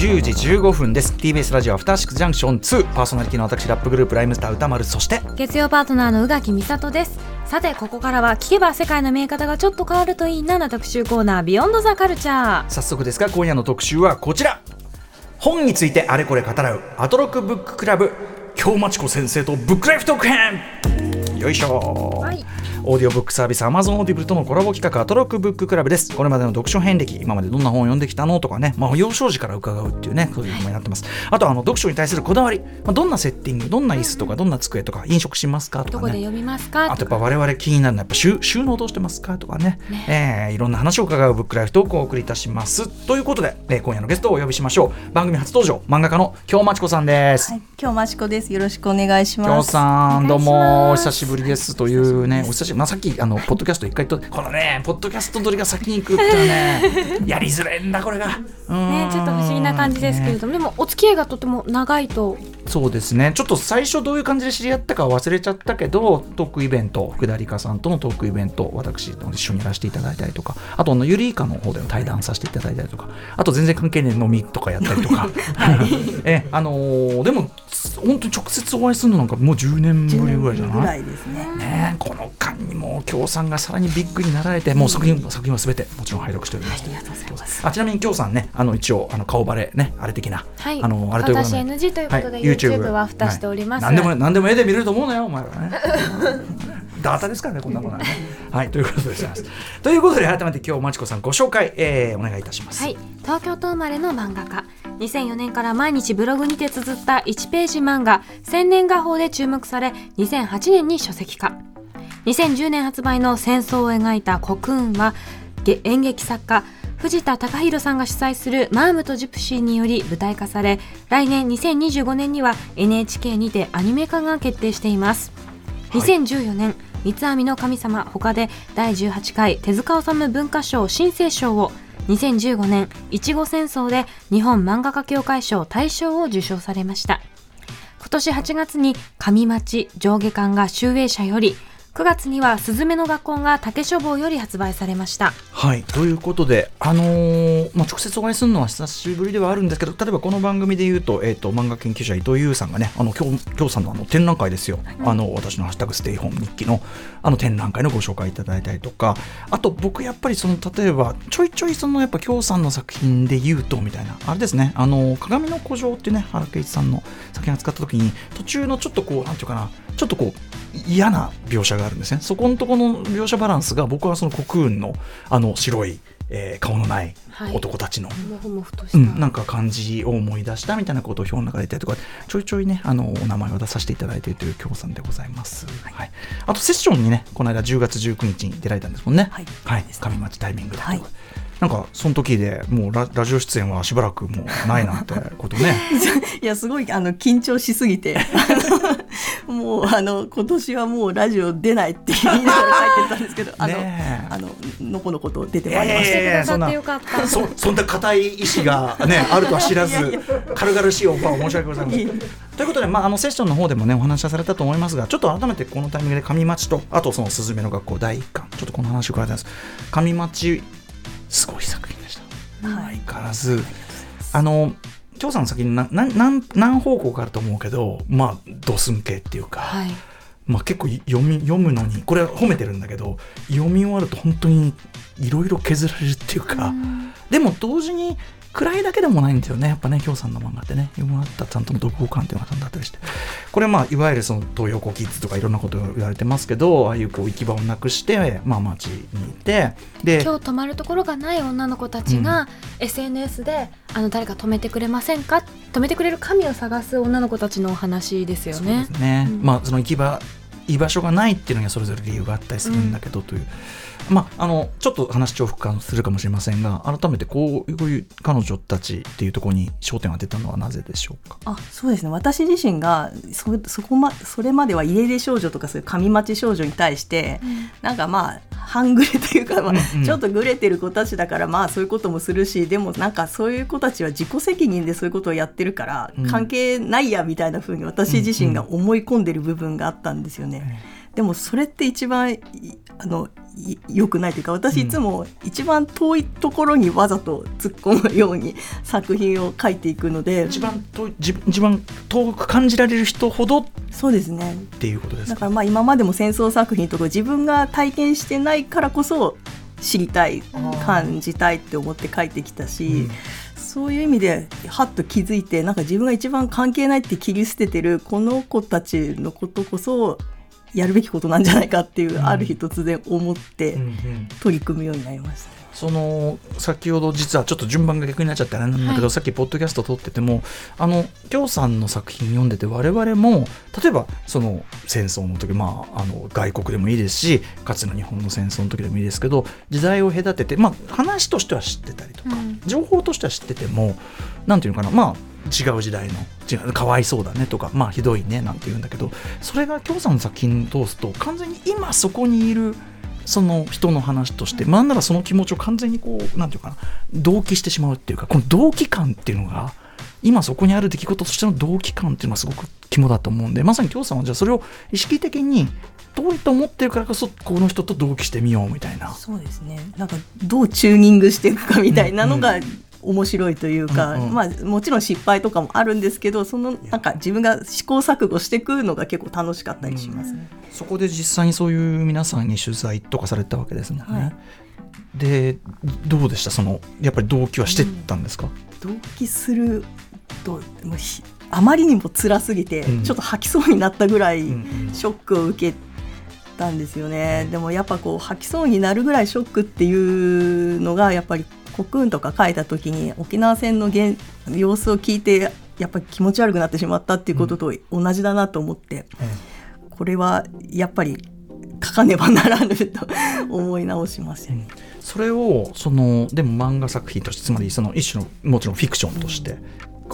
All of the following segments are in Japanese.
10時15分です。TBS ラジオ After 6 Junction 2パーソナリティの私ラップグループライムスター宇多丸そして月曜パートナーの宇垣美里です。さてここからは聞けば世界の見え方がちょっと変わるといいなな特集コーナー Beyond The Culture早速ですが今夜の特集はこちら。本についてあれこれ語らう。アトロク Book Club。今日マチ子先生と Book Life Talk 編よいしょ、はい。オーディオブックサービス Amazon Audible とのコラボ企画アトロク Book Club です。これまでの読書遍歴今までどんな本を読んできたのとかね、まあ、幼少時から伺うっていうねそういうのもになってます。あとはあの読書に対するこだわり、まあ、どんなセッティングどんな椅子とかどんな机とか飲食しますかとかね。どこで読みますかあとやっぱ我々気になるのはやっぱ収収納どうしてますかとかね。えーいろんな話を伺うブックライフトークをお送りいたします。ということで、えー今夜のゲストをお呼びしましょう。番組初登場漫画家の京町子さんです、はい、今日マチコです。よろしくお願いし京ます。さんどうも久しぶりですというねお久しぶり。まあさっきあのポッドキャスト一回とこのねポッドキャスト撮りが先に行くっていうね やりづらいんだこれが。ねちょっと不思議な感じですけれども、でもお付き合いがとても長いとそうですね。ちょっと最初どういう感じで知り合ったかは忘れちゃったけどトークイベント福田理香さんとのトークイベント私と一緒にやらせていただいたりとかあとあのゆりいかの方でも対談させていただいたりとかあと全然関係ねえ飲みとかやったりとか、えあのーでも本当に直接お会いするのなんかもう10年ぶりぐらいじゃぐない？らいですね。ねえこの間にも京さんがさらにビッグになられてもう作品作品はすべてもちろん拝読しております、ありがとうございます。あちなみに京さんねあの一応あの顔バレねあれ的な、はい。あのあれということ私で NG ということで、はい YouTube は蓋しております、はい、何でも何でも絵で見れると思うなよお前らね。ダータですからねこんなものはね。はいということでございます。ということで改めて今日まちこさんご紹介、えー、お願いいたします。はい、東京都生まれの漫画家。2004年から毎日ブログにて綴った1ページ漫画「千年画報」で注目され2008年に書籍化。2010年発売の戦争を描いた「コクーン」はげ演劇作家藤田隆弘さんが主催する「マームとジプシー」により舞台化され来年2025年には NHK にてアニメ化が決定しています。はい。2014年三つ編みの神様他で第18回手塚治虫文化賞新生賞を2015年いちご戦争で日本漫画家協会賞大賞を受賞されました。今年8月に上町上下巻が集英社より9月にはすずめの学校が竹書房より発売されました。はい。ということで、あのーまあ、直接お会いするのは久しぶりではあるんですけど例えばこの番組で言うと,、えー、と漫画研究者伊藤優さんがねあの今日今日さんのあの展覧会ですよ、あの私の「ハッシュタグステイホーム日記の」あの展覧会のご紹介いただいたりとか。あと僕やっぱりその例えばちょいちょいそのやっぱ京さんの作品で言うとみたいなあれですね。あの鏡の古城っていうね原敬一さんの作品を使った時に途中のちょっとこうなんていうかなちょっとこう嫌な描写があるんですね。そこのところの描写バランスが僕はそのコクーンのあの白い、えー顔のないはい。男たちの、もふもふとした、うん、なんか感じを思い出したみたいなことを表の中で言ったりとかちょいちょいねあのお名前を出させていただいているという京さんでございます、はい。あとセッションにねこの間10月19日に出られたんですもんね。はい。はい、上町タイミングで、はいなんかその時でもうララジオ出演はしばらくもうないなんてことね。いやすごいあの緊張しすぎて、もうあの今年はもうラジオ出ないって言いながら書いてたんですけど、あの、あののこのこと出てまいりました。そんなそそんな固い意志がね あるとは知らず軽々しいオファーを申し訳ございません。ということで、まあ、あのセッションの方でもねお話しされたと思いますがちょっと改めてこのタイミングで上町とあとそのすずめの学校第一巻。ちょっとこの話を伺いたいです。上町すごい作品でした。はい。相変わらず。あの張さんの先になな何何方向かあると思うけどまあドスン系っていうか、はい。まあ、結構読み読むのにこれは褒めてるんだけど読み終わると本当にいろいろ削られるっていうか、でも同時に暗いだけでもないんですよね。やっぱね京さんの漫画ってね。読み終わったちゃんとの読後感っていうのがあったりして。これまあいわゆるその東洋高キッズとかいろんなことを言われてますけどああいうこう行き場をなくして、まあ、街にいてで今日泊まるところがない女の子たちが SNS で、あの誰か止めてくれませんか？止めてくれる神を探す女の子たちのお話ですよそうねですね、うん。まあその行き場居場所がないっていうのにはそれぞれ理由があったりするんだけどという、まああのちょっと話重複化するかもしれませんが改めてこうこういう彼女たちっていうところに焦点を当てたのはなぜでしょうか？あそうですね。私自身がそそこまそれまでは家出少女とかそういう上町少女に対して、なんかまあ半グレというか、まあうんうんちょっとグレてる子たちだからまあそういうこともするしでもなんかそういう子たちは自己責任でそういうことをやってるから、うん。関係ないやみたいな風に私自身が思い込んでる部分があったんですよね。でもそれって一番いあのい良くないというか私いつも一番遠いところにわざと突っ込むように作品を書いていくので。一番遠い自一番遠く感じられる人ほど。っそうですね。ていうことですか？だからまあ今までも戦争作品とか自分が体験してないからこそ知りたい感じたいって思って書いてきたし、うん。そういう意味ではっと気づいてなんか自分が一番関係ないって切り捨ててるこの子たちのことこそやるべきことなんじゃないかっていう、うん。ある日突然思ってうんうん。取り組むようになりました。その先ほど実はちょっと順番が逆になっちゃってあれなんだけど、はい。さっきポッドキャスト撮っててもあの京さんの作品読んでて我々も例えばその戦争の時、まあ、あの外国でもいいですしかつての日本の戦争の時でもいいですけど時代を隔てて、まあ、話としては知ってたりとか、うん。情報としては知っててもなんていうのかな。まあ違う時代の。違うかわいそうだねとかまあひどいねなんて言うんだけどそれが京さんの作品を通すと完全に今そこにいるその人の話として、なんならその気持ちを完全にこうなんていうかな同期してしまうっていうかこの同期感っていうのが今そこにある出来事としての同期感っていうのがすごく肝だと思うんでまさに京さんはじゃあそれを意識的に遠いと思ってるからこそこの人と同期してみようみたいな。そうですね。なんかどうチューニングしていくかみたいなのが、う面白いというか、うんうん。まあ、もちろん失敗とかもあるんですけどそのなんか自分が試行錯誤していくのが結構楽しかったりしますね。そこで実際にそういう皆さんに取材とかされたわけですもんね。はい。でどうでした？そのやっぱり動機はしてったんですか、同期するとあまりにも辛すぎて、うん。ちょっと吐きそうになったぐらいうんうん。ショックを受けたんですよね、でもやっぱこう吐きそうになるぐらいショックっていうのがやっぱりコクーンとか書いた時に沖縄戦の現様子を聞いてやっぱり気持ち悪くなってしまったっていうことと同じだなと思って、これはやっぱり書かねばならぬと 思い直しましたね。それをそのでも漫画作品としてつまりその一種のもちろんフィクションとして、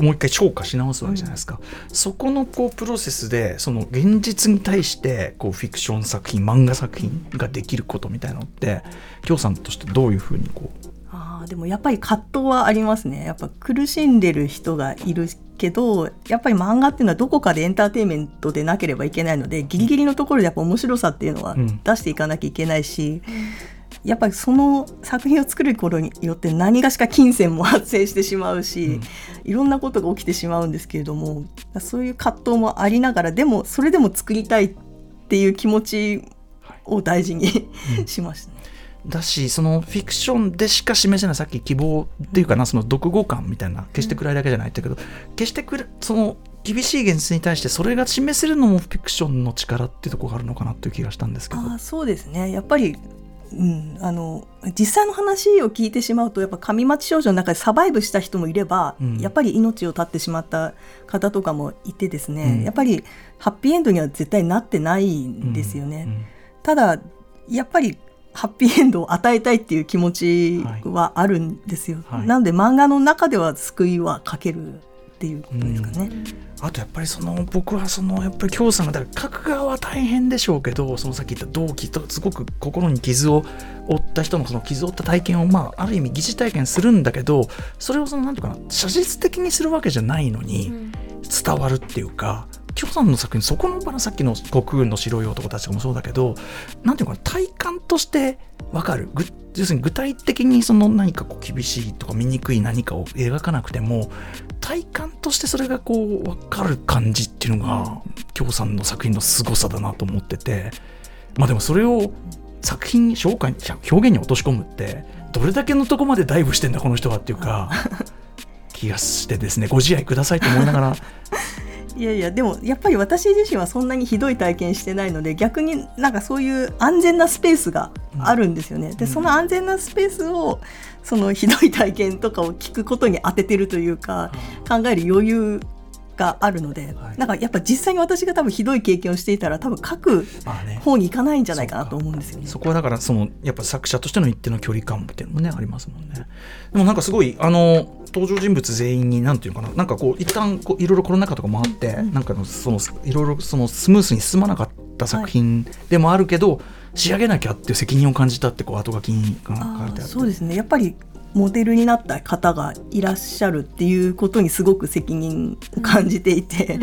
もう一回消化し直すわけじゃないですか、そこのこうプロセスでその現実に対してこうフィクション作品漫画作品ができることみたいなのって京さんとしてどういうふうにこうあーでもやっぱり葛藤はありますね。やっぱ苦しんでる人がいるけどやっぱり漫画っていうのはどこかでエンターテインメントでなければいけないのでギリギリのところでやっぱ面白さっていうのはうん。出していかなきゃいけないし、やっぱりその作品を作る頃によって何がしか金銭も発生してしまうし、いろんなことが起きてしまうんですけれどもそういう葛藤もありながらでもそれでも作りたいっていう気持ちを大事に しました。ね。だしそのフィクションでしか示せないさっき希望っていうかなその読後感みたいな決して暗いだけじゃないってけど決してくらその厳しい現実に対してそれが示せるのもフィクションの力っていうところがあるのかなっていう気がしたんですけど。あーそうですね。やっぱり、うん、あの実際の話を聞いてしまうとやっぱ上町少女の中でサバイブした人もいれば、うん。やっぱり命を絶ってしまった方とかもいてですね、うん。やっぱりハッピーエンドには絶対なってないんですよね。ただやっぱりハッピーエンドを与えたいっていう気持ちはあるんですよ。はいなので漫画の中では救いは書けるっていうことですかね。あとやっぱりその僕はそのやっぱり京さんがだから書く側は大変でしょうけどそのさっき言った同期とすごく心に傷を負った人のその傷を負った体験をまあある意味疑似体験するんだけどそれをそのなんていうかな写実的にするわけじゃないのに伝わるっていうか京さんの作品そこの場のさっきの国運の白い男たちもそうだけどなんていうのかな体感としてわかる。ぐ要するに具体的にその何かこう厳しいとか醜い何かを描かなくても体感としてそれがこう分かる感じっていうのが京さんの作品の凄さだなと思っててまあでもそれを作品に紹介に表現に落とし込むってどれだけのとこまでダイブしてんだこの人はっていうか 気がしてですねご自愛くださいと思いながらいやいやでもやっぱり私自身はそんなにひどい体験してないので逆になんかそういう安全なスペースがあるんですよね。でその安全なスペースをそのひどい体験とかを聞くことに当ててるというか考える余裕があるので、はい。なんかやっぱ実際に私が多分ひどい経験をしていたら多分書く方に行かないんじゃないかなと思うんですよね。そこはだからそのやっぱ作者としての一定の距離感っていうのもねありますもんね。でもなんかすごいあの登場人物全員になんていうのかな。なんかこう一旦こういろいろコロナ禍とかもあって、なんかのそのいろいろそのスムースに進まなかった作品でもあるけど、仕上げなきゃっていう責任を感じたってこう後書きに書かれてああってーそうですね。やっぱりモデルになった方がいらっしゃるっていうことにすごく責任を感じていて、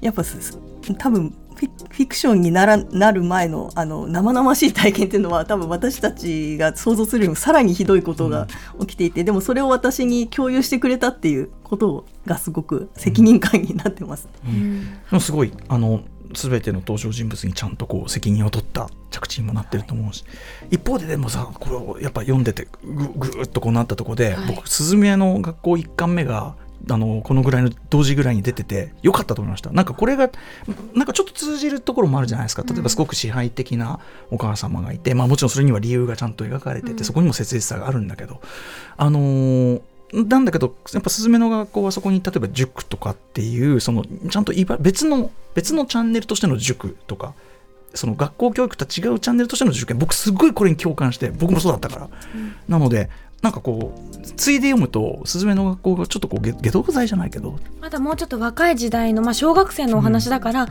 やっぱす多分フィクションにならなる前のあの生々しい体験っていうのは多分私たちが想像するよりもさらにひどいことが起きていて、でもそれを私に共有してくれたっていうことがすごく責任感になってます。うん。でもすごいあの全ての登場人物にちゃんとこう責任を取った着地にもなってると思うし、一方ででもさこれをやっぱ読んでてぐぐーっとこうなったとこで、はい。僕スズメ屋の学校一巻目があのこのぐらいの同時ぐらいに出ててよかったと思いました。なんかこれがなんかちょっと通じるところもあるじゃないですか。例えばすごく支配的なお母様がいて、まあもちろんそれには理由がちゃんと描かれてて、うん。そこにも切実さがあるんだけどあのーなんだけどやっぱスズメの学校はそこに例えば塾とかっていうそのちゃんと別の別のチャンネルとしての塾とかその学校教育とは違うチャンネルとしての受験僕すごいこれに共感して僕もそうだったから、なのでなんかこうついで読むとスズメの学校がちょっとこう解毒剤じゃないけど。まだもうちょっと若い時代の、まあ、小学生のお話だから、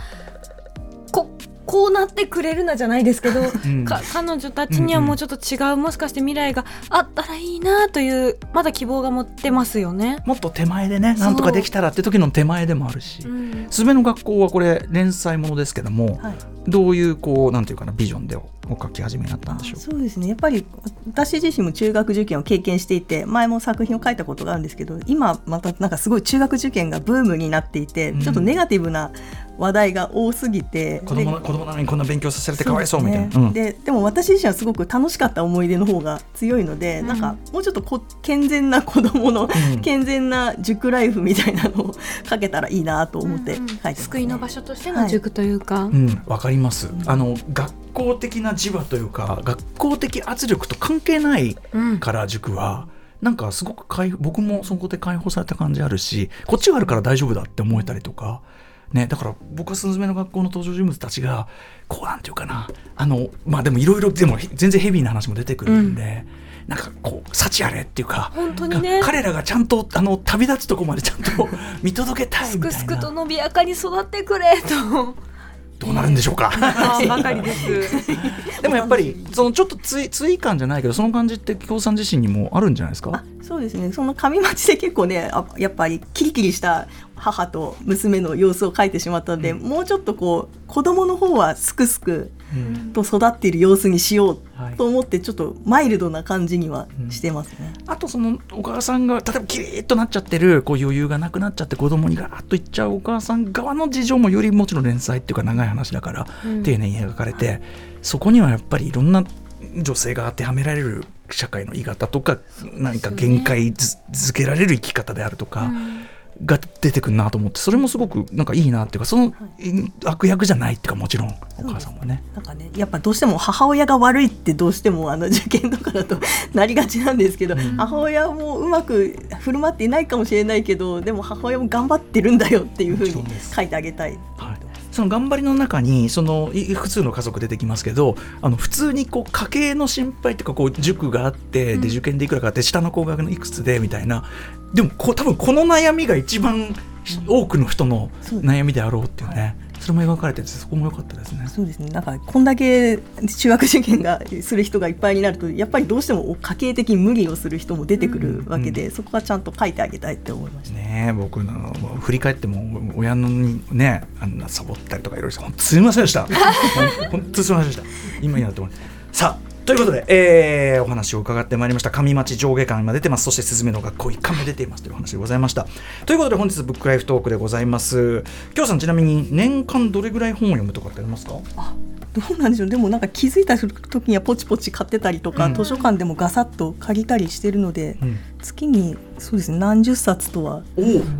ここうなってくれるなじゃないですけど、ん。か彼女たちにはもうちょっと違う、もしかして未来があったらいいなというまだ希望が持ってますよね。もっと手前でねなんとかできたらって時の手前でもあるし、うん。スズメの学校はこれ連載ものですけども、はい。どういうこうなんていうかなビジョンでお書き始めになったんでしょう？そうですね。やっぱり私自身も中学受験を経験していて前も作品を書いたことがあるんですけど今またなんかすごい中学受験がブームになっていて、うん。ちょっとネガティブな話題が多すぎて。子供で子供なのにこんな勉強させられてかわいそうみたいな。そううん。でも私自身はすごく楽しかった思い出の方が強いので、うん。なんかもうちょっとこ健全な子供の、うん。健全な塾ライフみたいなのを書けたらいいなと思って書いてます、ね救いの場所としての塾というか、うん、わかります。あの学校的な磁場というか学校的圧力と関係ないうんから塾は。なんかすごく解僕もそこで解放された感じあるしこっちがあるから大丈夫だって思えたりとか。ね、だから僕はスズメの学校の登場人物たちがこうなんていうかなあのまあでもいろいろでも全然ヘビーな話も出てくるんで、なんかこう幸あれっていうか本当にね。か彼らがちゃんとあの旅立つとこまでちゃんと 見届けたいすくすくと伸びやかに育ってくれと。どうなるんでしょうか。ばかりです。でもやっぱりそのちょっとつい追感じゃないけどその感じって京さん自身にもあるんじゃないですか？あそうですね。その上町で結構ねあやっぱりキリキリした母と娘の様子を描いてしまったので、うん。もうちょっとこう子供の方はすくすくうん。と育っている様子にしよはい。うと思ってちょっとマイルドな感じにはしてますね。あとそのお母さんが例えばキリッとなっちゃってるこう余裕がなくなっちゃって子供にガーッといっちゃうお母さん側の事情もよりもちろん連載っていうか長い話だからうん。丁寧に描かれて、そこにはやっぱりいろんな女性が当てはめられる社会の言い方とか何か限界づづけられる生き方であるとか。が出てくるなと思ってそれもすごくなんかいいなっていうかその悪役じゃないっていうかもちろんお母さんもね。なんかねやっぱどうしても母親が悪いってどうしてもあの受験とかだとなりがちなんですけど、母親もうまく振る舞っていないかもしれないけどでも母親も頑張ってるんだよっていうふうに書いてあげたい。はい、その頑張りの中にそのい複数の家族出てきますけどあの普通にこう家計の心配っていうかこう塾があってで受験でいくらかあって下の子がいくつでみたいなでもこう多分この悩みが一番多くの人の悩みであろうっていうね。それも描かれててそこも良かったですね。そうですね。なんかこんだけ中学受験がする人がいっぱいになるとやっぱりどうしても家計的に無理をする人も出てくるわけで、そこはちゃんと書いてあげたいって思いました。ねえ僕のもう振り返っても親のにねあんなサボったりとかいろいろ本当すみませんでした。本当すみませんでした。今になって思いさあということで、えーお話を伺ってまいりました。上町上下巻今出てます。そして「すずめの学校」一巻も出ていますというお話でございました。ということで本日ブックライフトークでございます。きょうさんちなみに年間どれぐらい本を読むとかってありますか？どうなんでしょう。でもなんか気づいた時にはポチポチ買ってたりとか、うん。図書館でもガサッと借りたりしてるので、うん。月にそうですね何十冊とは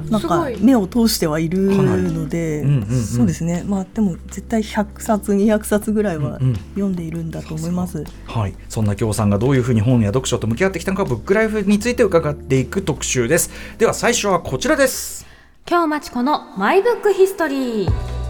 なんか目を通してはいるので、うんうんうん。そうですね。まあでも絶対100冊200冊ぐらいはうんうん。読んでいるんだと思います。はい、そんな京さんがどういうふうに本や読書と向き合ってきたのかブックライフについて伺っていく特集です。では最初はこちらです。今日まちこのマイブックヒストリー。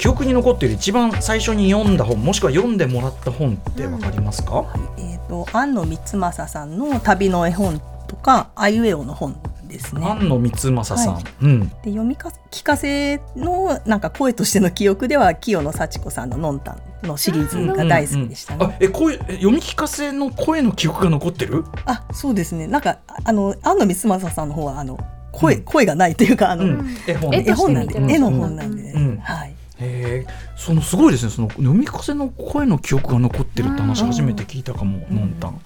記憶に残っている一番最初に読んだ本もしくは読んでもらった本ってわかりますか、えっ、と安野光政さんの旅の絵本とかあいうえおの本ですね。安野光政さん、はうん。で読みか聞かせのなんか声としての記憶では清野幸子さんの「のんたん」のシリーズが大好きでしたね。あえ声え読み聞かせの声の記憶が残ってる？あそうですね。なんかあの安野光政さんの方はあの声,、うん。声がないというかあの、うん。絵本絵本なんで絵の本なんで、うん。はい。へえそのすごいですね。その海風の声の記憶が残ってるって話初めて聞いたかも、のんたん。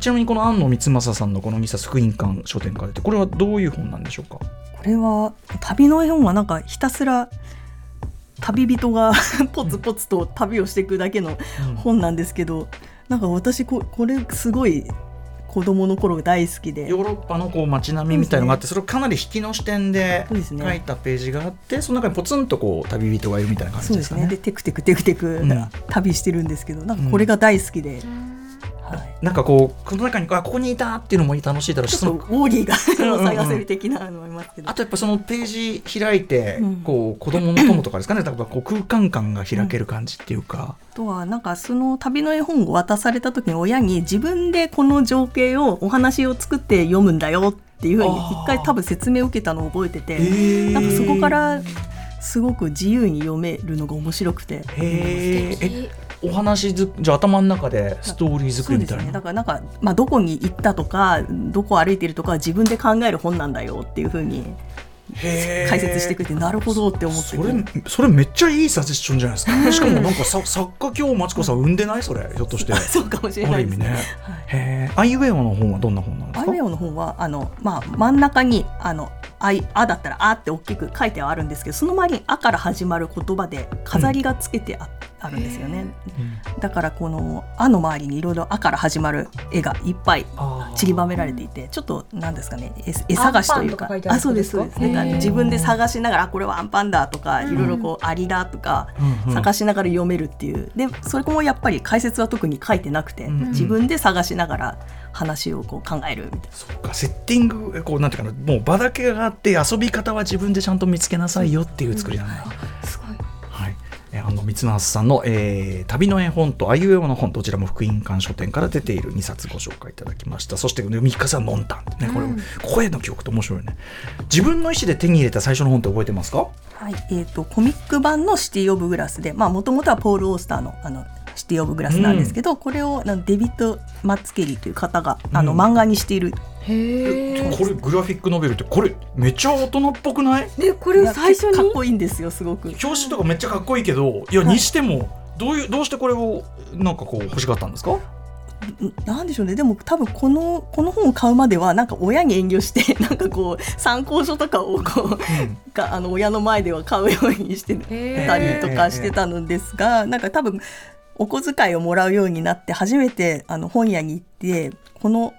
ちなみにこの安野光政さんのこの2冊福音館書店から出てこれはどういう本なんでしょうか？これは旅の絵本はなんかひたすら旅人が ポツポツと旅をしていくだけの本なんですけど、なんか私ここれすごい子供の頃大好きで。ヨーロッパのこう街並みみたいのがあってそ,、れをかなり引きの視点で書いたページがあってその中にポツンとこう旅人がいるみたいな感そうでじですすかね。ね。でテクテクテクテクうん。旅してるんですけど、なんかこれが大好きで、はい、なんかこうこの中にあここにいたっていうのも楽しいだろうしちょっとそのウォーリーがうんうんうん。探せる的なのもありますけど、あとやっぱそのページ開いて、うん。こう子供の友とかですかね、だからこう空間感が開ける感じっていうか、あとはなんかその旅の絵本を渡された時に親に自分でこの情景をお話を作って読むんだよっていうふうに一回多分説明を受けたのを覚えてて、へなんかそこからすごく自由に読めるのが面白くて。へええお話ずじゃあ頭の中でストーリー作りみたいな、ね。だからなんか、まあ、どこに行ったとかどこを歩いてるとかは自分で考える本なんだよっていうふうに解説してくれてなるほどって思ってそれそれめっちゃいいサジェスションじゃないですか。しかもなんかさ作家今日マチコさん生んでない？それひょっとして。そうかもしれないですある意味ね、へえ。アイウェイオの本はどんな本なんですか？アイメオの本はあの、まあ、真ん中にあのあいあだったらあって大きく書いてはあるんですけどその周りにあから始まる言葉で飾りがつけてあ,、あるんですよね。だからこのあの周りにいろいろあから始まる絵がいっぱい散りばめられていてちょっとなんですかね絵絵探しというか。あそうですそうです。なんかへー自分で探しながらあこれはアンパンだとかいろいろこうアリだとかうん。うん探しながら読めるっていう。でそれもやっぱり解説は特に書いてなくてうん自分で探しながら話をこう考えるみたいな。そっかセッティングこうなんていうかなもう場だけがあって遊び方は自分でちゃんと見つけなさいよっていう作りなんだ、すごいはい、えーあの三松さんの、えー旅の絵本とあいうえおの本どちらも福音館書店から出ている2冊ご紹介いただきました。そして三日さんのんたん。ねこれ、声の記憶って面白いね。自分の意思で手に入れた最初の本って覚えてますか？はいえー、とコミック版の「シティ・オブ・グラスで」もともとはポール・オースターのあのシティ・オブ・グラスなんですけど、これをあのデビッド・マッツケリーという方があの、うん漫画にしている。へえこれグラフィックノベルってこれめっちゃ大人っぽくない？でこれを最初に？かっこいいんですよすごく。表紙とかめっちゃかっこいいけどいやにしてもどういうどうしてこれをなんかこう欲しかったんですか？んなんでしょうね。でも多分このこの本を買うまではなんか親に遠慮して なんかこう参考書とかをこうがあの親の前では買うようにしてへたりとかしてたのですが、なんか多分お小遣いをもらうようになって初めてあの本屋に行ってこの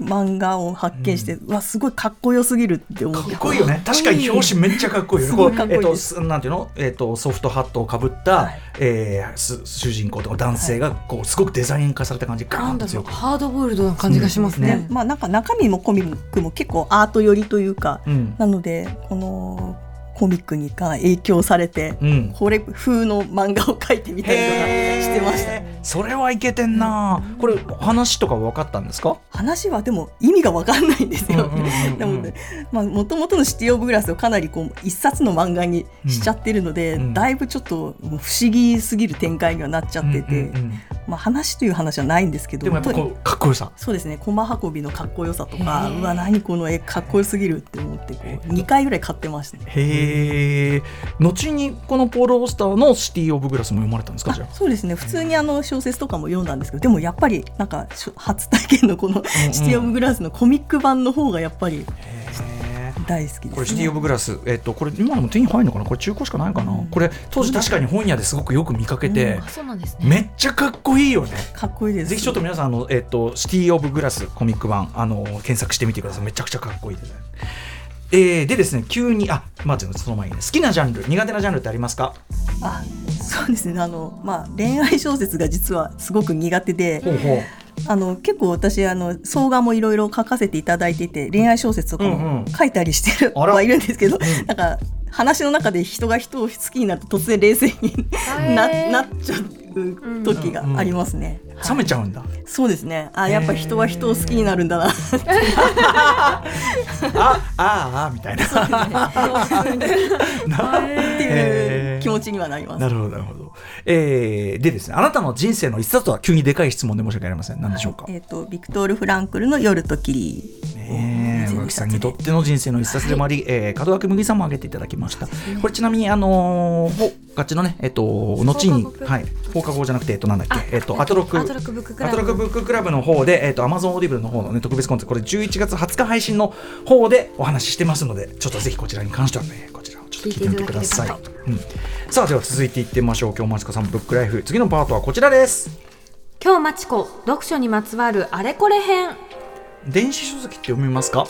漫画を発見して、うわすごいかっこよすぎるって思って。かっこいいよね。確かに表紙めっちゃかっこいいよね。すごいかっこいい。こうえっとですすなんていうの、えっとソフトハットをかぶった、はい。えーす主人公とか男性がこうすごくデザイン化された感じガーなんだろうンと強く。ハードボイルドな感じがしますね。ね。まあなんか中身もコミックも結構アート寄りというか、うん。なのでこのコミックにが影響されて、うん。これ風の漫画を描いてみたりとかしてました。それはいけてんな、これ話とか分かったんですか？話はでも意味がわかんないんですよ。もともとのシティ・オブ・グラスをかなりこう一冊の漫画にしちゃってるので、うん。だいぶちょっと不思議すぎる展開にはなっちゃってて、うんうんうんまあ、話という話はないんですけどでもやっぱこうかっこよさ。そうですね。駒運びのかっこよさとかうわ何この絵かっこよすぎるって思ってこう2回ぐらい買ってました。ね。へえ後にこのポール・オースターの「シティ・オブ・グラス」も読まれたんですかじゃあ？あそうですね。普通にあの小説とかも読んだんですけどでもやっぱりなんか初体験のこの「シティ・オブ・グラス」のコミック版の方がやっぱり大好きですね。これシティ・オブ・グラス、えっと、これ今でも手に入るのかな？これ中古しかないかな、うん。これ当時確かに本屋ですごくよく見かけて、うなんね。めっちゃかっこいいよね。かっこいいです。ぜひちょっと皆さんあの、えっと、シティ・オブ・グラスコミック版あの検索してみてください。めちゃくちゃかっこいいです。ねえー、でですね急にあまずその前にね好きなジャンル苦手なジャンルってありますか？あそうですね。あの、まあ、恋愛小説が実はすごく苦手でほうほうあの結構私あの総画もいろいろ書かせていただいていて恋愛小説とかうんうん。も書いたりしてる、あら。はいるんですけど、ん。なんか話の中で人が人を好きになると突然冷静にななっちゃう時がありますね。冷めちゃうんだ、そうですね。あやっぱ人は人を好きになるんだな。ああああみたいな。なっていう気持ちにはなります。なるほどなるほど、えー、でですねあなたの人生の一冊とは急にでかい質問で申し訳ありません。何でしょうか、えっ、とビクトール・フランクルの夜と霧ねね宇垣さんにとっての人生の一冊でもあり、えー、門脇麦さんも挙げていただきました。これちなみにあのー、ガチのねえっと後にはい。放課後じゃなくてえっとなんだっけ？えっとアトロク。アトロクブッククラアトロクブッククラブの方でえっとアマゾンオーディブルの方のね特別コンテンツ。これ11月20日配信の方でお話ししてますのでちょっとぜひこちらに関してはねこちら聞いてみてください。うん、さあでは続いていってみましょう今日マチコさんブックライフ次のパートはこちらです。今日マチコ読書にまつわるあれこれ編電子書籍って読みますか？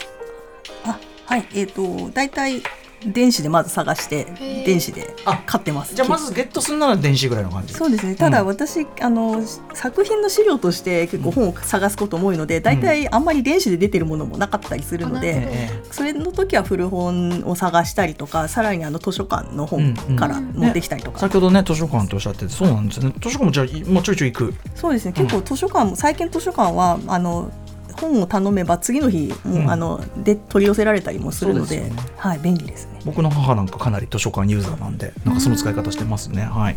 あはいえっ、と大体電子でまず探して電子で。あ買ってます。じゃあまずゲットするなら電子ぐらいの感じ。そうですね。ただうん。私、あの作品の資料として結構本を探すことも多いので大体あんまり電子で出てるものもなかったりするので、ええそれの時は古本を探したりとかさらにあの図書館の本から持ってきたりとか、先ほどね図書館とおっしゃっててそうなんですよ。ね図書館もじゃあいもうちょいちょい行く？そうですね。結構図書館も最近図書館はあの本を頼めば次の日もう、うん。あので取り寄せられたりもするのでね。はい便利ですね。僕の母なんかかなり図書館ユーザーなんでなんかその使い方してますね。はい、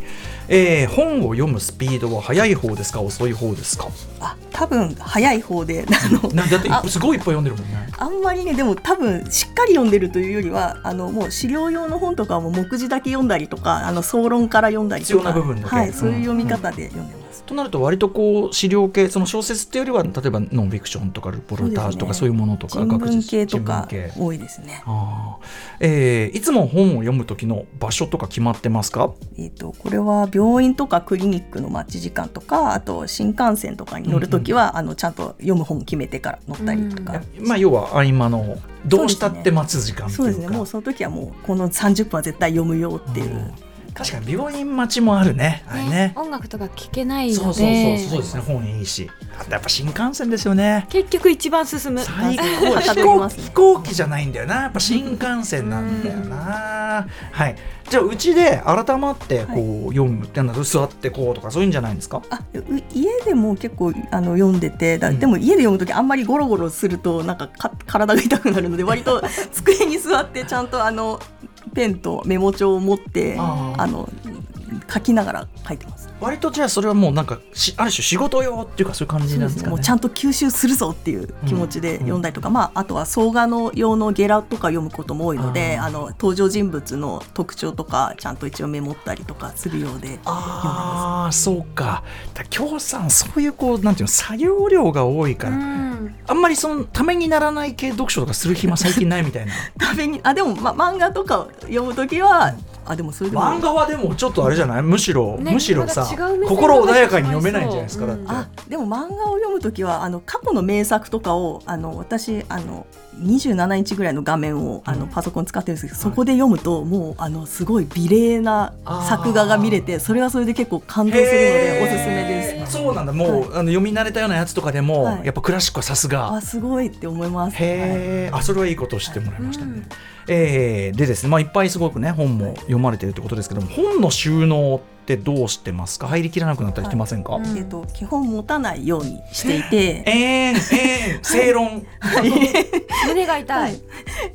えー本を読むスピードは速い方ですか？遅い方ですか？あ多分早い方で あのなだってあすごいいっぱい読んでるもんね。あんまりねでも多分しっかり読んでるというよりはあのもう資料用の本とかはもう目次だけ読んだりとかあの総論から読んだりとか必要な部分だけ。はい、そういう読みうん。方で読んでます。となると割とこう資料系その小説っていうよりは例えばノンフィクションとかルポルタージュとかそそうういうものとか人文系と人か多いですね。あー。えーいつも本を読む時の場所とか決まってますか？えっ、とこれは病院とかクリニックの待ち時間とかあと新幹線とかに乗るときは、あのちゃんと読む本決めてから乗ったりとか。まあ要は合間のどうしたって待つ時間っていうか。そうですね。もうその時はもうこの30分は絶対読むよっていう、うん確かに病院待ちもあるね。あれね。音楽とか聴けないのそうそうそうでそうですね。本いいし。あとやっぱ新幹線ですよね。結局一番進む。最高飛行機じゃないんだよな。やっぱ新幹線なんだよな。はい。じゃあうちで改まってこう読むってのは座ってこうとかそういうんじゃないんですか？あう家でも結構あの読んでてだうん。でも家で読む時あんまりゴロゴロするとなんかか体が痛くなるので割と机に座ってちゃんとあのペンとメモ帳を持ってあの書きながら書いてます。割とじゃあそれはもうなんかしある種仕事用っていうかそういう感じなんですすかね。もうちゃんと吸収するぞっていう気持ちで読んだりとか、まあ、あとは総画の用のゲラとか読むことも多いのであの登場人物の特徴とかちゃんと一応メモったりとかするようでああそうか。だ京さんそういうこうなんていうの作業量が多いから、うん。あんまりそのためにならない系読書とかする暇最近ないみたいな。ためにあでも、ま、漫画とかを読む時はあでもそれでも。漫画はでもちょっとあれじゃない？むしろ、ねむしろさ心穏やかに読めないんじゃないですか、うん。だって。あでも漫画を読む時はあの過去の名作とかをあの私あの27インチぐらいの画面をあのパソコン使ってるんですけど、そこで読むともうあのすごい美麗な作画が見れてそれはそれで結構感動するのでおすすめです。そうなんだ。もう、あの読み慣れたようなやつとかでも、はい。やっぱクラシックはさすが。あすごいって思います。はい。へえ、あそれはいいことを知ってもらいましたね。うん。えーでですね、まあ、いっぱいすごくね本も読まれてるってことですけども本の収納ってどうしてますか？入りきらなくなったりしてませんか、はいうん。えっと基本持たないようにしていて。えーんえーん正論。胸が痛い、い。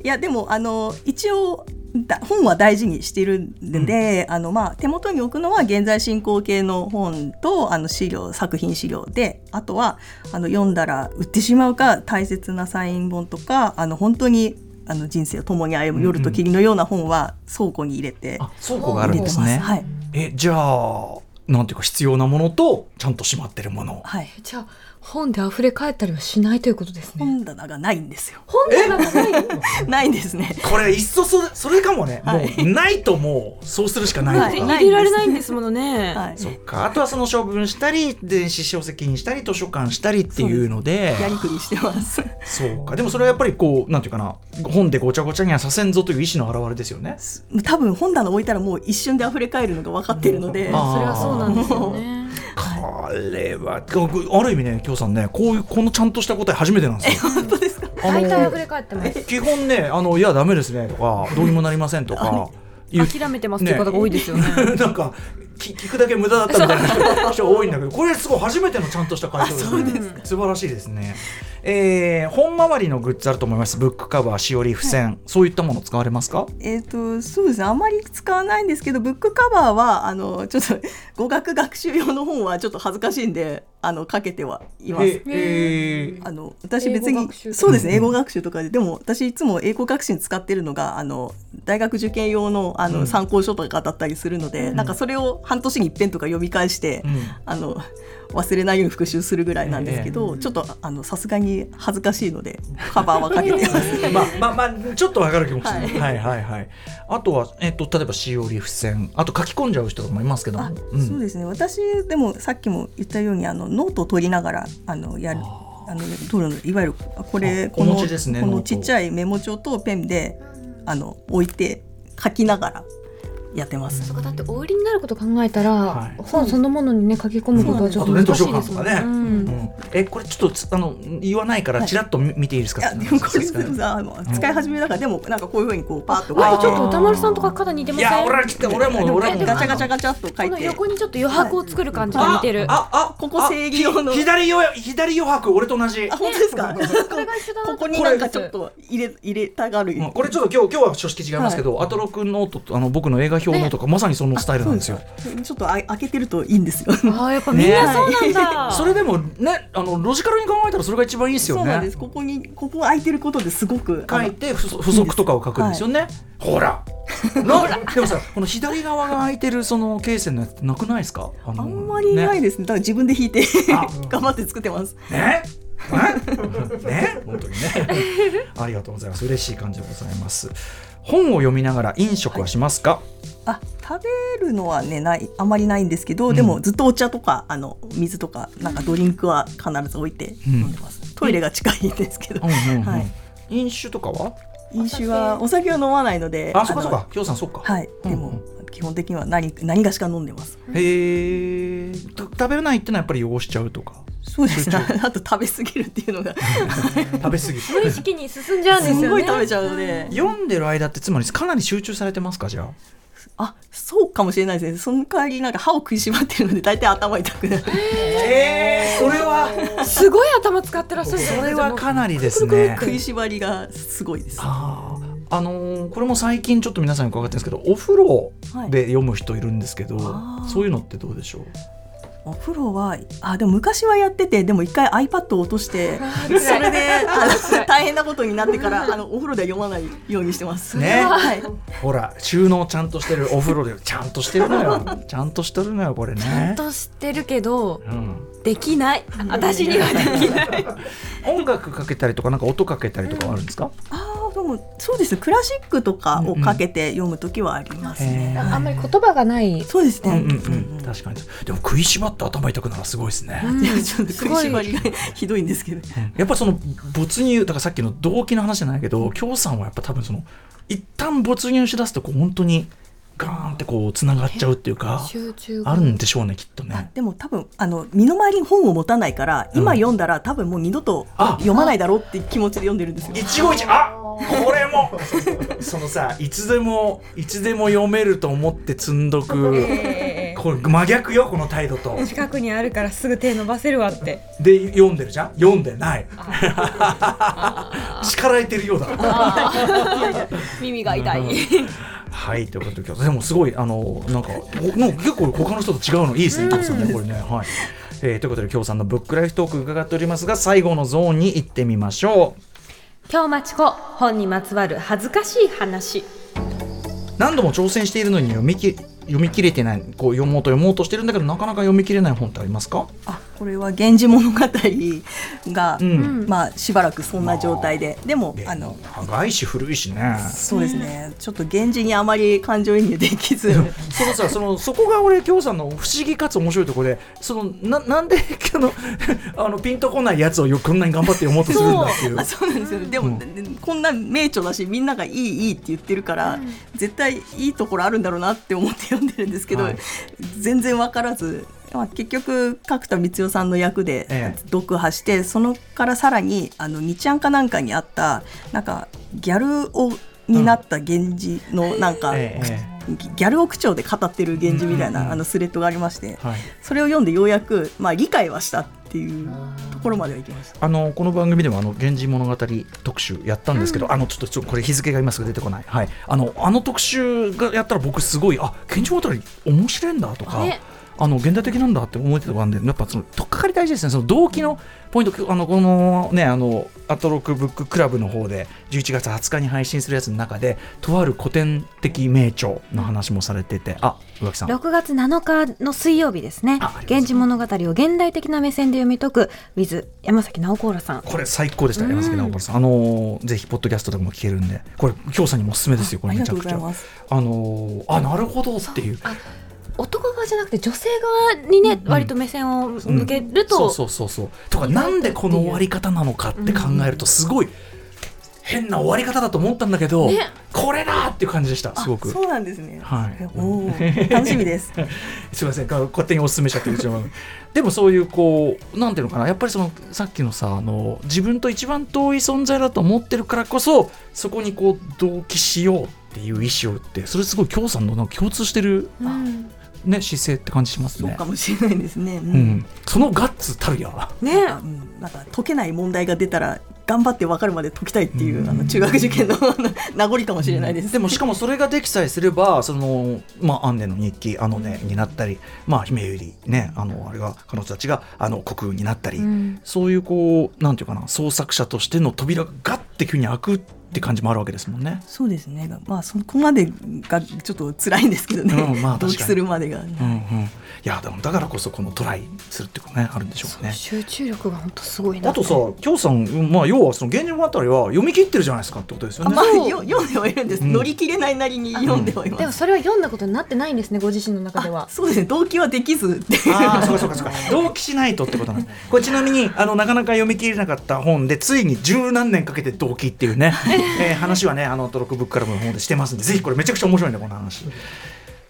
やでもあの一応だ本は大事にしているんで、あのまあ、手元に置くのは現在進行形の本とあの資料作品資料であとはあの読んだら売ってしまうか大切なサイン本とかあの本当にあの人生を共に歩む夜と霧のような本は倉庫に入れてあ倉庫があるん。ですね。はいえじゃあなんていうか必要なものとちゃんとしまってるもの。はい、じゃあ本で溢れ返ったりはしないということですね。本棚がないんですよ。本棚がない？ないんですね。これいっそそれそれかもね、はい。もうないともうそうするしかない、はい。入れられないんですものね、はい、そっか。あとはその処分したり電子書籍にしたり図書館したりっていうので。やりくりしてます。そうか。でもそれはやっぱりこうなんていうかな。本でごちゃごちゃにはさせんぞという意思の表れですよね。多分本棚置いたらもう一瞬で溢れ返るのが分かっているので。あそれはそうなんですよねこれはある意味ね京さんねこういうこのちゃんとした答え初めてなんですよ。本当ですか？大体溢れ返ってます基本ねあのいやダメですねとかどうにもなりませんとか 諦めてますっていう方が多いですよね なんかき聞くだけ無駄だったみたいな人人多いんだけどこれすごい初めてのちゃんとした回答ですね。素晴らしいですね。えー、本周りのグッズあると思います。ブックカバーしおり付箋、そういったもの使われますか？えっ、とそうですね。あんまり使わないんですけどブックカバーはあのちょっと 語学学習用の本はちょっと恥ずかしいんであのかけてはいます。ええー。あの私別に英語学習とか。そうですね。うん英語学習とかで。でも私いつも英語学習に使ってるのがあの大学受験用のあの、うん。参考書とかだったりするので、うん。なんかそれを半年に一遍とか読み返して、うん。あの忘れないように復習するぐらいなんですけど、えちょっとあのさすがに恥ずかしいのでカバーはかけてます。まあまあまあちょっとわかる気持ち、は、はい。いはいはいはい。あとはえっ、と例えばしおり付箋あと書き込んじゃう人もいますけど。あうん。そうですね。私でもさっきも言ったようにあのノートを取りながらあのやるあの取るの。いわゆるこれこの持ちねこのちっちゃいメモ帳とペンであの置いて書きながらやってます。そうかだってお売りになること考えたら、はい。本そのものにね書き込むことはちょっと難しいですもんね。図書館とかね。うん。うん。えこれちょっとつあの言わないからちらっと見,、見ていいですか？いやでもこれさあの使い始めだからでもなんかこういうふうにこうパーッとちょっと歌丸さんとか肩似てませんいや俺は俺はもう俺はもうガチャガチャガチャっと書このいて横にちょっと余白を作る感じが似てる、ああここ正義用の。左よ左余白俺と同じ。あ本当ですか？こここになんかちょっと入れ入れたがる、うん。これちょっと今日今日は書式違いますけど、アトロクノートとあの僕の映画表のとか、まさにそのスタイルなんですよ。ちょっとあ開けてるといいんですよ。あーやっぱみんなそうなんだ、それでもねあのロジカルに考えたらそれが一番いいですよねそうなんです。。ここにここ空いてることですごく書いて不足不足とかを書くんですよね。ほら。なでもさこの左側が空いてるそのケースのやつなくないですか？あんまりないですね。だから自分で引いてあ 頑張って作ってます。ね？ね？ね？本当にねありがとうございます嬉しい感じでございます本を読みながら飲食はしますか、あ食べるのはねないあんまりないんですけど、うん。でもずっとお茶とかあの水とかなんかドリンクは必ず置いて飲んでます。トイレが近いんですけど、うんうんうん。はい。飲酒とかは？飲酒はお酒は飲まないので、のあそっかそっか。きょうさんそっか。はい。うんうん。でも基本的には何何がしか飲んでます。へえ食べないってのはやっぱり汚しちゃうとか？そうですね集。あと食べ過ぎるっていうのが 食べ過ぎ無意識に進んじゃうんですよねすごい食べちゃうので、読んでる間ってつまりかなり集中されてますかじゃあ？あそうかもしれないですね。その代わりなんか歯を食いしばってるので大体頭痛くなる。えー、それはすごい頭使ってらっしゃるそれはかなりですね食いしばりがすごいです。あーあのーこれも最近ちょっと皆さんに伺ってるんですけどお風呂で読む人いるんですけど、あーそういうのってどうでしょうお風呂はあでも昔はやっててでも一回 iPad を落としてそれであの大変なことになってからあのお風呂では読まないようにしてます。ねはい。ほら収納ちゃんとしてるお風呂でちゃんとしてるのよ。ちゃんとしてるのよこれちゃんね、と知ってるけどうん、できない。私にはできない。音楽かけたりとかなんか音かけたりとかはあるんですか、ああでもそうですクラシックとかをかけて読むときはありますね。へー。あんまり言葉がない。そうですね。うんうんうん、確かに。でも食いしばって頭痛くなるのはすごいですね、いやちょっと食いしばりがひどいんですけど。やっぱりその没入だからさっきの動機の話じゃないけど京さんはやっぱ多分その一旦没入しだすとこう本当にガーンってこうつながっちゃうっていうか集中が。あるんでしょうねきっとあね。でも多分あの身の回りに本を持たないから今読んだら多分もう二度とあ読まないだろうって気持ちで読んでるんですよ。一期一あこれも。そのさいつでもいつでも読めると思って積んどくこれ真逆よこの態度と。近くにあるからすぐ手伸ばせるわって。で読んでるじゃん？読んでない。叱られてるようだ。耳が痛い、はいということででもすごいあのなんかおなんか結構他の人と違うのいいですね、たくさんねこれね。はい。えー、ということで京さんのブックライフトーク伺っておりますが最後のゾーンに行ってみましょう。今日まちこ本にまつわる恥ずかしい話。何度も挑戦しているのに読みき読み切れてないこう読もうと読もうとしてるんだけどなかなか読み切れない本ってありますか？あこれは「源氏物語」が、うん。まあしばらくそんな状態で。でもあの長いし古いしね。そうですね。ちょっと源氏にあまり感情移入できず。そのさそのそこが俺京さんの不思議かつ面白いところでそのななんで あの あのピンとこないやつをよこんなに頑張って読もうとするんだっていう。あそうなんですよね。でも、うん。でこんな名著だしみんながいいいいって言ってるから、絶対いいところあるんだろうなって思って読んでるんですけど、はい。全然分からず、まあ、結局角田光代さんの役でええ。読破して、そのからさらにあの日安かなんかにあったなんかギャルをになった源氏のなんか、ええギャルを口調で語ってる源氏みたいうんうんうんなあのスレッドがありましてはいそれを読んでようやくまあ理解はしたっていうところまではいきました。あのこの番組でもあの源氏物語特集やったんですけど、あのちょっとちょっとこれ日付が今すぐ出てこない。はい。あのあの特集がやったら僕すごいあ源氏物語面白いんだとか。ねあの現代的なんだって思ってたんでやっぱその取っかかり大事ですね。その動機のポイント。あのこのねあのアトロックブッククラブの方で11月20日に配信するやつの中でとある古典的名著の話もされてて。あ宇垣さん。6月7日の水曜日ですね。す「源氏物語」を現代的な目線で読み解く with 山崎直子らさん。これ最高でした、うん。山崎直子さん。あのーぜひポッドキャストでも聞けるんで、これ京さんにもおすすめですよ。これめちゃくちゃ。あのーあなるほどっていう。あ男側じゃなくて女性側にね、割と目線を向けると、そうそうそうそう。とかなんでこの終わり方なのかって考えるとすごい変な終わり方だと思ったんだけど、ねこれだっていう感じでした。すごく。そうなんですね。はいおー楽しみです。すみません、か勝手にお勧めしちゃってうちのでもそういうこうなんていうのかなやっぱりそのさっきのさあの自分と一番遠い存在だと思ってるからこそそこにこう同期しようっていう意思をってそれすごい京さんのなんか共通してる、うんね、姿勢って感じしますね。そうか。もしれないですね。ううん。ん、そのガッツたるやね。うん。なんか解けない問題が出たら頑張って分かるまで解きたいっていう、あの中学受験 の名残かもしれないです。でもしかもそれができさえすればその、まあ、アンネの日記あのねになったり、まあ、姫ゆりねあのあれが彼女たちがあの国運になったり、うん。そういうこうなんていうかな創作者としての扉がガッて急に開くって感じもあるわけですもんね。そうですね。まあそこまでがちょっと辛いんですけどね。うんまあ確かに同期するまでが。うんうん、いやでもだからこそこのトライするってことねあるんでしょうね。集中力が本当すごいなあとさ、京さん、まあ、要はその源氏物語は読み切ってるじゃないですかってことですよね。あまあそうよ読んではいるんです、うん乗り切れないなりに読んではいます。でもそれは読んだことになってないんですねご自身の中ではあそうですね動機はできずってああ、そうかそうかそうか。同期しないとってことなんです。これちなみにあのなかなか読み切れなかった本でついに十何年かけて同期っていうね、えー話はねあのトロックブックからの方でしてますんで、ぜひこれめちゃくちゃ面白いんだこの話。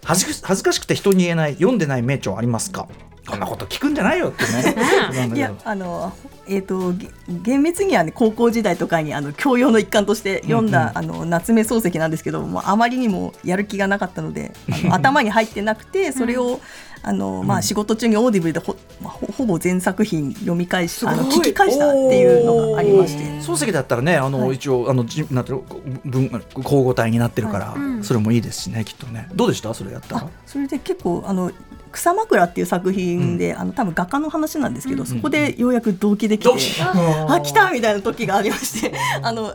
恥ず恥ずかしくて人に言えない読んでない名著ありますか？こんなこと聞くんじゃないよってね。いやあのえっ、とげ厳密にはね高校時代とかにあの教養の一環として読んだ、あの夏目漱石なんですけどもうあまりにもやる気がなかったので 頭に入ってなくてそれを、あのまあ、仕事中にオーディブルでほ,、まあ、ほほぼ全作品読み返しあの聞き返したっていうのがありまして。漱石だったらねあの、はい。一応あのじなんていうの文交互体になってるから、はい。うん。それもいいですしねきっとね。どうでした？それやったそれで結構あの草枕っていう作品で、あの多分画家の話なんですけど、そこでようやく同期できて、同期。あ来たみたいな時がありましてあの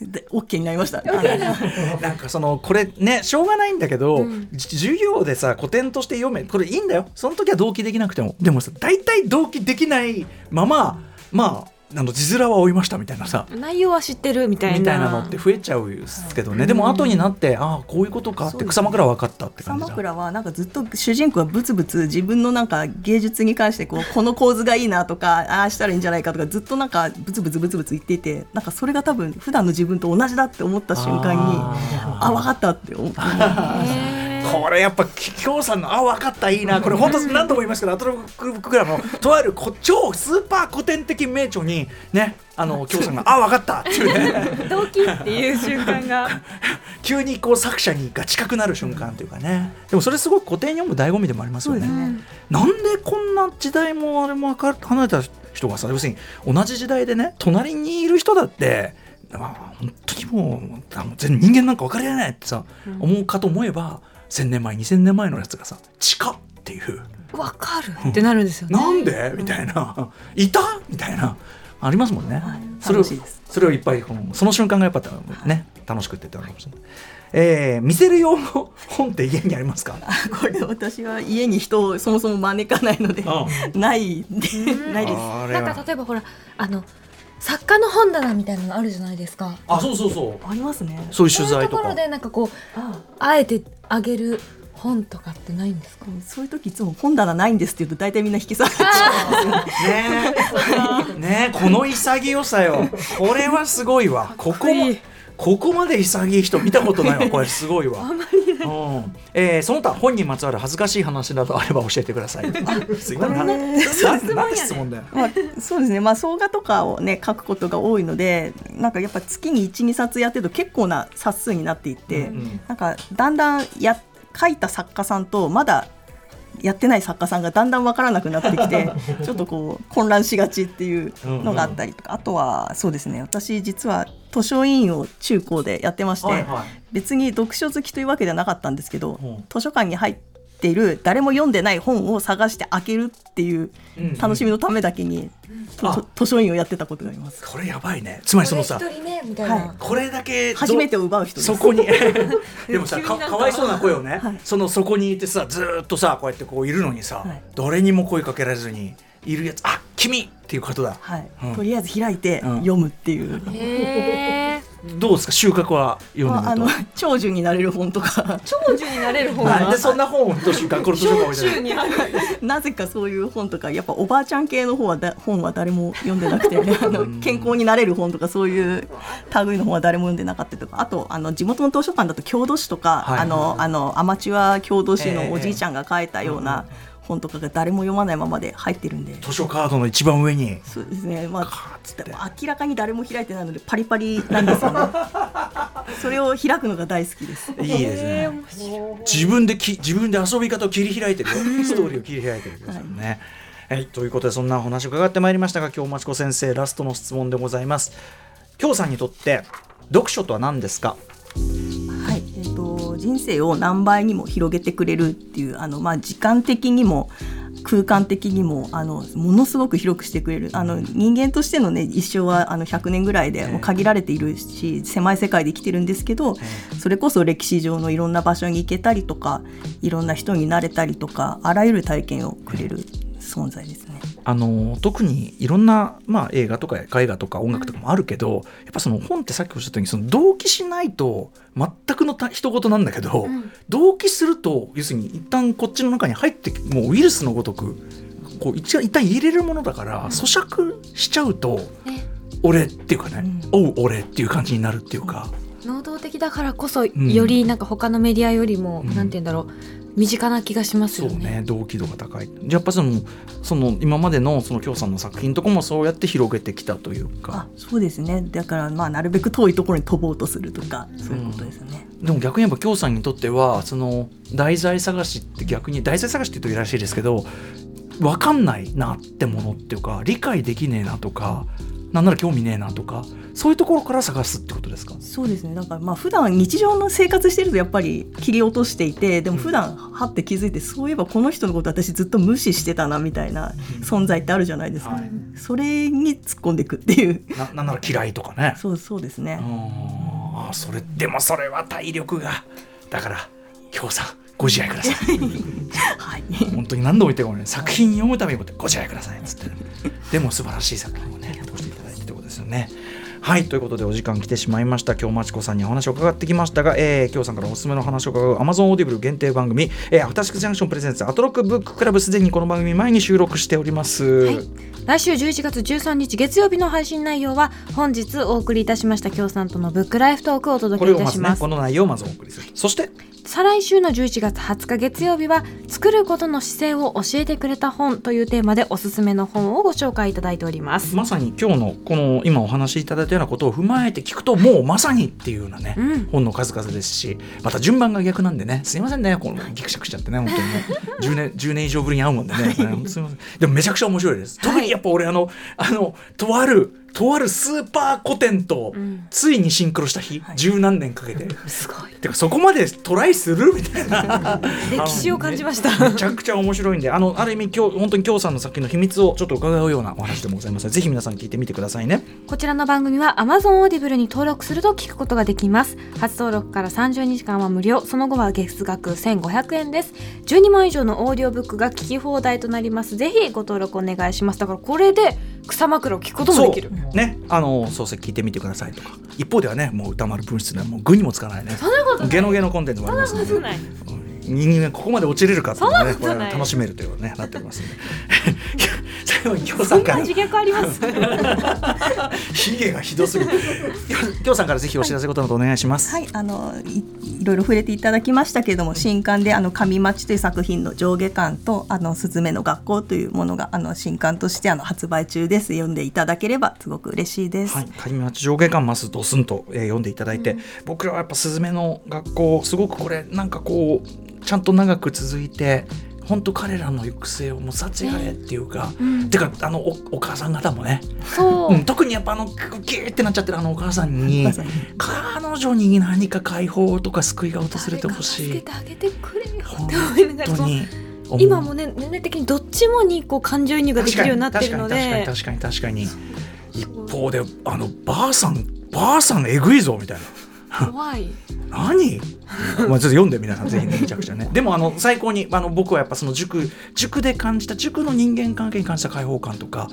で OK になりました。なんかそのこれねしょうがないんだけど、うん。じ授業でさ古典として読めこれいいんだよ。その時は同期できなくても。でもさ大体同期できないまままああの字面は追いましたみたいなさ内容は知ってるみたいな。みたいなのって増えちゃうですけどね、でも後になってああこういうことかって草枕分かったって草感じだ枕はなんかずっと主人公はブツブツ自分のなんか芸術に関してこう この構図がいいなとかああしたらいいんじゃないかとかずっとなんかブツブツブツブツ言っていてなんかそれが多分普段の自分と同じだって思った瞬間にああ分かったって思って これやっぱ京さんの「あ分かったいいな」これ本当何度も言いますけどアトロッククラブのとあるこ超スーパー古典的名著にねあの京さんが「あ分かった」っていうね。動機っていう瞬間が。急にこう作者にが近くなる瞬間というかね。でもそれすごく古典読む醍醐味でもありますよね。ね。なんでこんな時代もあれも離れた人がさ要するに同じ時代でね隣にいる人だってまあ本当にもう全人間なんか分かり合えないってさ、思うかと思えば1,000年前2,000年前のやつがさ「地下」っていう。わかる。ってなるんです「よね。なんで?」みたいな「いた?」みたいな。ありますもんね。はい。それを楽しいです。それをいっぱいこのその瞬間がやっぱね楽しくってってあるかもしれない。えー、見せる用の本って家にありますか？これ私は家に人をそもそも招かないのでうないでないです。なんか例えばほらあの作家の本棚みたいなのあるじゃないですか。あそうそうそう。ありますね。そういうそういうところ取材とか。でなんかこうああ。えてあげる本とかってないんですか？そういう時いつも本棚ないんですって言うと大体みんな引き下がっちゃう。ね。ねえねえこの潔さよ。これはすごいわ。ここもここまで潔い人見たことないわ。これすごいわ。うんえーその他本にまつわる恥ずかしい話などあれば教えてください。すいませんなね。ななんて質問だよ。まあ、そうですね、まあ、総画とかをね書くことが多いのでなんかやっぱ月に12冊やってると結構な冊数になっていって、うん。なんかだんだんや書いた作家さんとまだやってない作家さんがだんだん分からなくなってきて ちょっとこう混乱しがちっていうのがあったりとか、あとはそうですね。私実は図書委員を中高でやってまして、はいはい。別に読書好きというわけではなかったんですけど、うん。図書館に入っている誰も読んでない本を探して開けるっていううん楽しみのためだけに、とあ。図書委員をやってたことがあります。これやばいね。つまりそのさねみたいはな。これだけ初めてを奪う人です。そこに。でもさかかかわいそうな声をね、はい。そのそこにいてさずーっとさこうやってこういるのにさ、はい。誰にも声かけられずにいるやつあ君っていうことだ、はい、うん。とりあえず開いてうん。読むっていう。どうですか？収穫は読んでまあ、の長寿になれる本とか。長寿になれる方なんでそんな本を図書学校の図書館置いてる。にある。なぜかそういう本とかやっぱおばあちゃん系の方はだ本は誰も読んでなくて あの健康になれる本とかそういう類の本は誰も読んでなかったりとか。あとあの地元の図書館だと郷土史とか、はい。あのあのアマチュア郷土史のおじいちゃんが書いたような本とかが誰も読まないままで入ってるんで。図書カードの一番上に。そうですね、まカーッつって。あ、明らかに誰も開いてないのでパリパリなんですよね。それを開くのが大好きです。いいですね。自分でき自分で遊び方を切り開いてるよ。ストーリーを切り開いてるわけですよね。はい、ということでそんなお話を伺ってまいりましたが今日まちこ先生ラストの質問でございます。京さんにとって読書とは何ですか？人生を何倍にも広げてくれるっていうあのまあ時間的にも空間的にもあのものすごく広くしてくれる。あの人間としてのね一生はあの100年ぐらいでもう限られているし狭い世界で生きてるんですけどそれこそ歴史上のいろんな場所に行けたりとかいろんな人になれたりとかあらゆる体験をくれる存在ですね。あの特にいろんな、まあ、映画とか絵画とか音楽とかもあるけど、やっぱその本ってさっきおっしゃったようにその同期しないと全くのた人事なんだけど、同期すると要するに一旦こっちの中に入ってもうウイルスのごとくこう一一旦入れるものだから咀嚼しちゃうと、ね。俺っていうかね、おう俺っていう感じになるっていうか。能動的だからこそん。よりなんか他のメディアよりも、うん。なんて言うんだろう身近な気がしますそうよね。ね動機度が高いやっぱそのその今までのその京さんの作品とかもそうやって広げてきたというあかそうですねだからまあなるべく遠いところに飛ぼうとするとかそういうことですね。でも逆にやっぱ京さんにとってはその題材探しって逆に題材探しって言うといいらしいですけど分かんないなってものっていうか理解できねえなとかなんなら興味ねえなとかそういうところから探すってことですか？そうですね。だからまあ普段日常の生活してるとやっぱり切り落としていてでも普段はって気づいてそういえばこの人のこと私ずっと無視してたなみたいな存在ってあるじゃないですか、はい。それに突っ込んでいくっていう。ななんなら嫌いとかね。そうそうですね、あそれでもそれは体力が。だから今日さんご自愛ください。はい。本当に何度も言ってもね。作品読むためにご自愛くださいっつって。でも素晴らしい作品をねですよね。はいということでお時間来てしまいました。今日まちこさんにお話を伺ってきましたが、えー、今日さんからおすすめの話を伺う Amazon オーディブル限定番組「えー、アフターシックスジャンクションプレゼンツアトロクブッククラブ」すでにこの番組前に収録しております、はい。来週11月13日月曜日の配信内容は本日お送りいたしました京さんとのブックライフトークをお届こけいたします。この内容をまずお送りする。そして再来週の11月20日月曜日は作ることの姿勢を教えてくれた本というテーマでおすすめの本をご紹介いただいております、まさに今日のこの今お話しいただいたようなことを踏まえて聞くともうまさにっていうようなね、うん本の数々ですしまた順番が逆なんでねすいませんねこのギクシャクしちゃってね本当にね。10年 ,10 年以上ぶりに会うもんでね本当すいません。でもめちゃくちゃ面白いです。特にやっぱ俺あのあのとあるとあるスーパー古典とん。ついにシンクロした日、十何年かけて。すごい。てかそこまでトライする？みたいな。歴史を感じました。めちゃくちゃ面白いんで。あのある意味今日本当に京さんの作品の秘密をちょっと伺うようなお話でもございます。ぜひ皆さん聞いてみてくださいね。こちらの番組は Amazon Audible に登録すると聞くことができます。初登録から30日間は無料。その後は月額1500円です。12万以上のオーディオブックが聞き放題となります。ぜひご登録お願いします。だからこれで草枕を聞くこともできる。ね。あの漱石聞いてみてくださいとか。一方ではねもう歌丸分室ではもう具にもつかないね。そんなことゲノゲノコンテンツもありますので。人間がここまで落ちれるかっていうのがねこれは楽しめるというのねなっておりますので最後に京さんから。自虐あります。ヒゲがひどすぎる京さんからぜひお知らせことなどお願いします、はい、あのいいろいろ触れていただきましたけれども新刊であの上町という作品の上下巻とあのすずめの学校というものがあの新刊としてあの発売中です。読んでいただければすごく嬉しいです。はい、上町上下巻ますドスンと、えー読んでいただいて、僕らはやっぱ「すずめの学校」すごくこれなんかこうちゃんと長く続いて本当彼らの行く末をもう幸がえっていうか、うん。てかあのおお母さん方もね、そう、うん、特にやっぱあのギーってなっちゃってるあのお母さんに彼女に何か解放とか救いが訪れてほしい。助けてあげてくれよ本って思い今もね年齢的にどっちもにこう感情移入ができるようになってるので。確かに確かに確かに確かに。一方であのばあさんばあさんえぐいぞみたいな怖い。何？まあちょっと読んで皆さんぜひねめちゃくちゃね。でもあの最高にあの僕はやっぱその塾塾で感じた塾の人間関係に関した開放感とか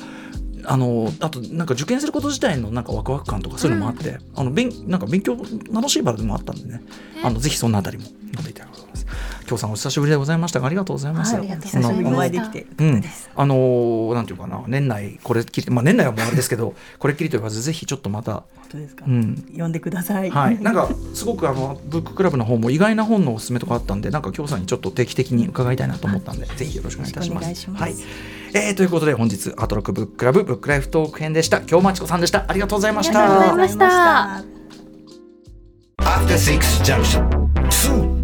あのあとなんか受験すること自体のなんかワクワク感とかそういうのもあって、あの勉なんか勉強楽しい場でもあったんでね。あのぜひそのあたりも読んでいただければと思います。今日さんお久しぶりでございましたがありがとうございます。はい、ありがとうございますお会いできてうん、あのーなんていうかな年内これっきりまあ年内はもうあれですけどこれっきりと言わずぜひちょっとまた本当ですか、うん読んでください。はい、なんかすごくあのブッククラブの方も意外な本のおすすめとかあったんでなんか今日さんにちょっと定期的に伺いたいなと思ったんでぜひよろしくお願いいたします。よろしくお願いしますはいえーということで本日アートロックブッククラブブックライフトーク編でした今日マチ子さんでしたありがとうございましたありがとうございました。After Six Junction. Soon.